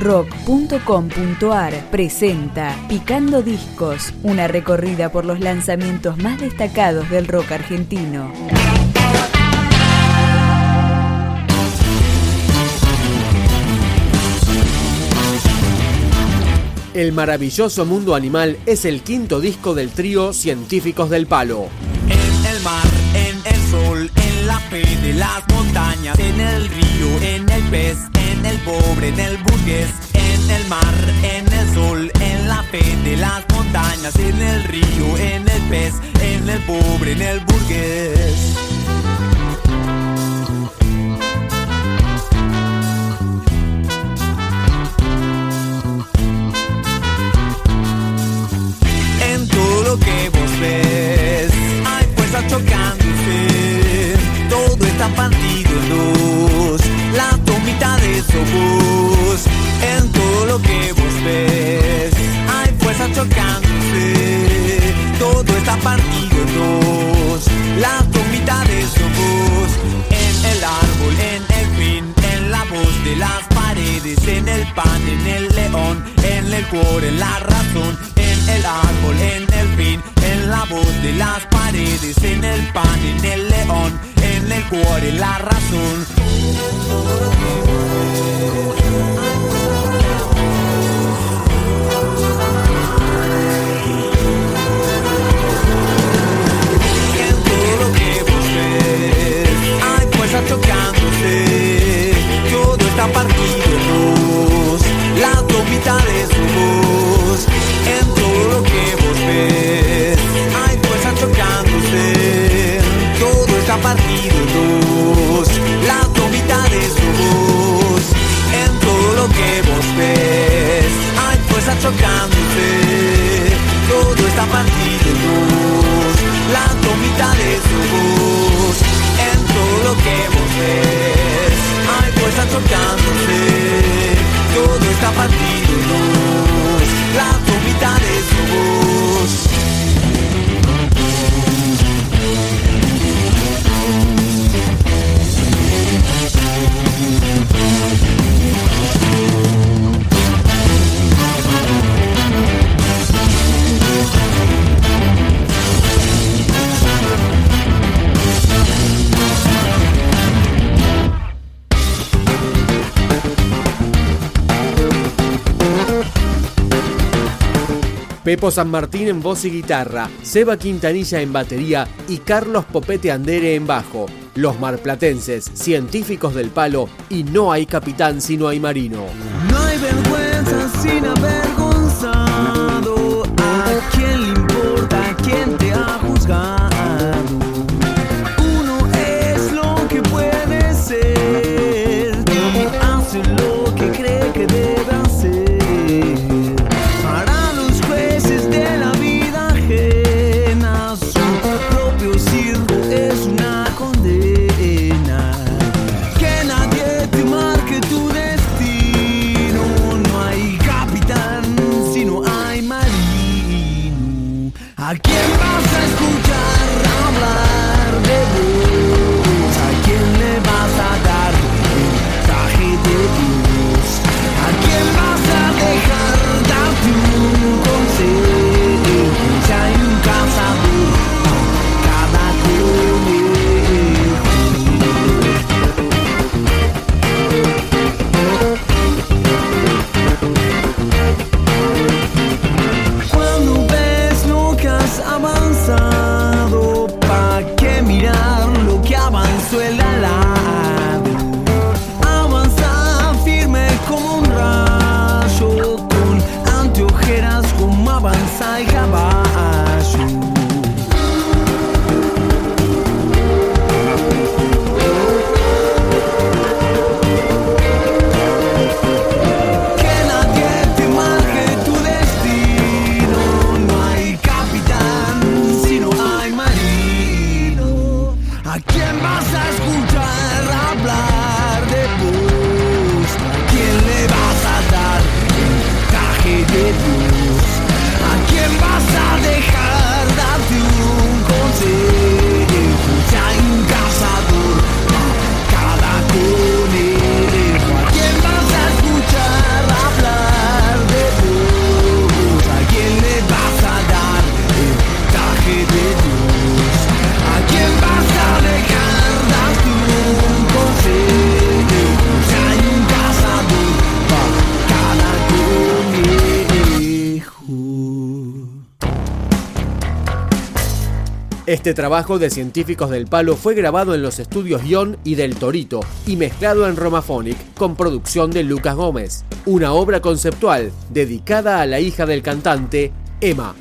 rock.com.ar presenta Picando Discos, una recorrida por los lanzamientos más destacados del rock argentino. El maravilloso mundo animal es el quinto disco del trío Científicos del Palo. En el mar, en el sol, en la fe de las montañas, en el río, en el pez, en el pobre, en el burgués, en el mar, en el sol, en la fe de las montañas, en el río, en el pez, en el pobre, en el burgués. En el león, en el cuore, en la razón, en el árbol, en el fin, en la voz de las paredes, en el pan, en el león, en el cuore, en la razón. Pepo San Martín en voz y guitarra, Seba Quintanilla en batería y Carlos Popete Andere en bajo. Los marplatenses, científicos del palo y no hay capitán si no hay marino. No hay vergüenza sin avergonzado. Este trabajo de científicos del palo fue grabado en los estudios Ion y del Torito y mezclado en Romaphonic con producción de Lucas Gómez, una obra conceptual dedicada a la hija del cantante, Emma.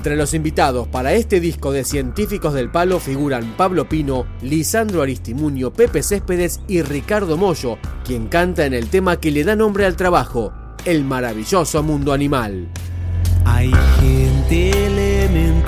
Entre los invitados para este disco de Científicos del Palo figuran Pablo Pino, Lisandro Aristimuño, Pepe Céspedes y Ricardo Mollo, quien canta en el tema que le da nombre al trabajo, El maravilloso mundo animal. Hay gente elemental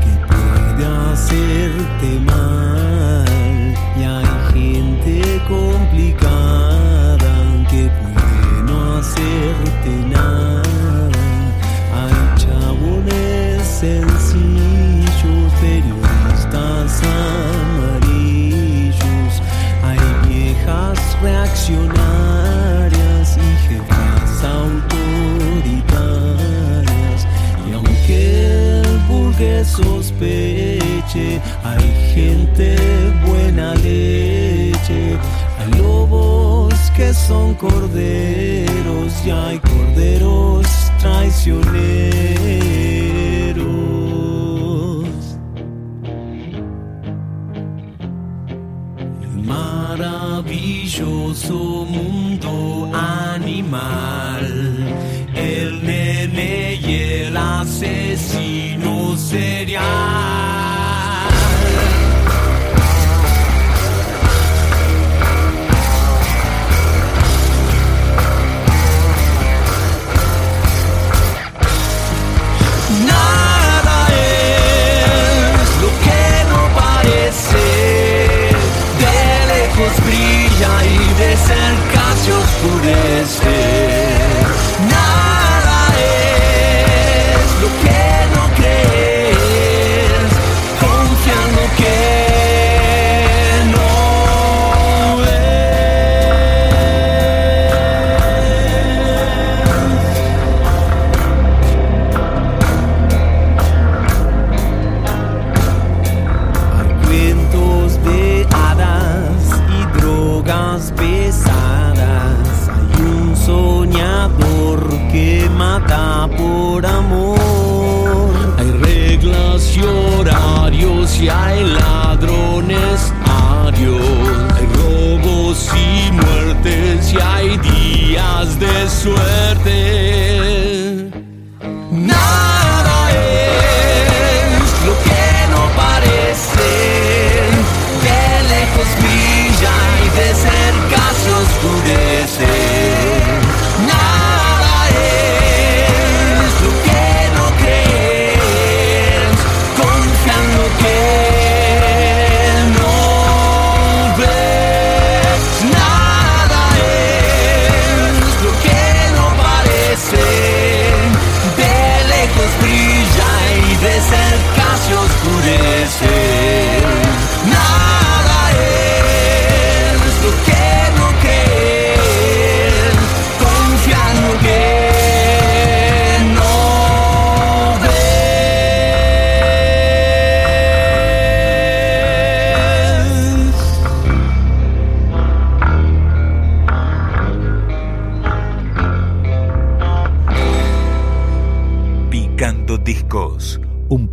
que puede hacerte mal buena leche. Hay lobos que son corderos y hay corderos traicioneros. El maravilloso mundo animal, el nene y el asesino serial. lejos brilla y de cerca se oscurece. Suerte.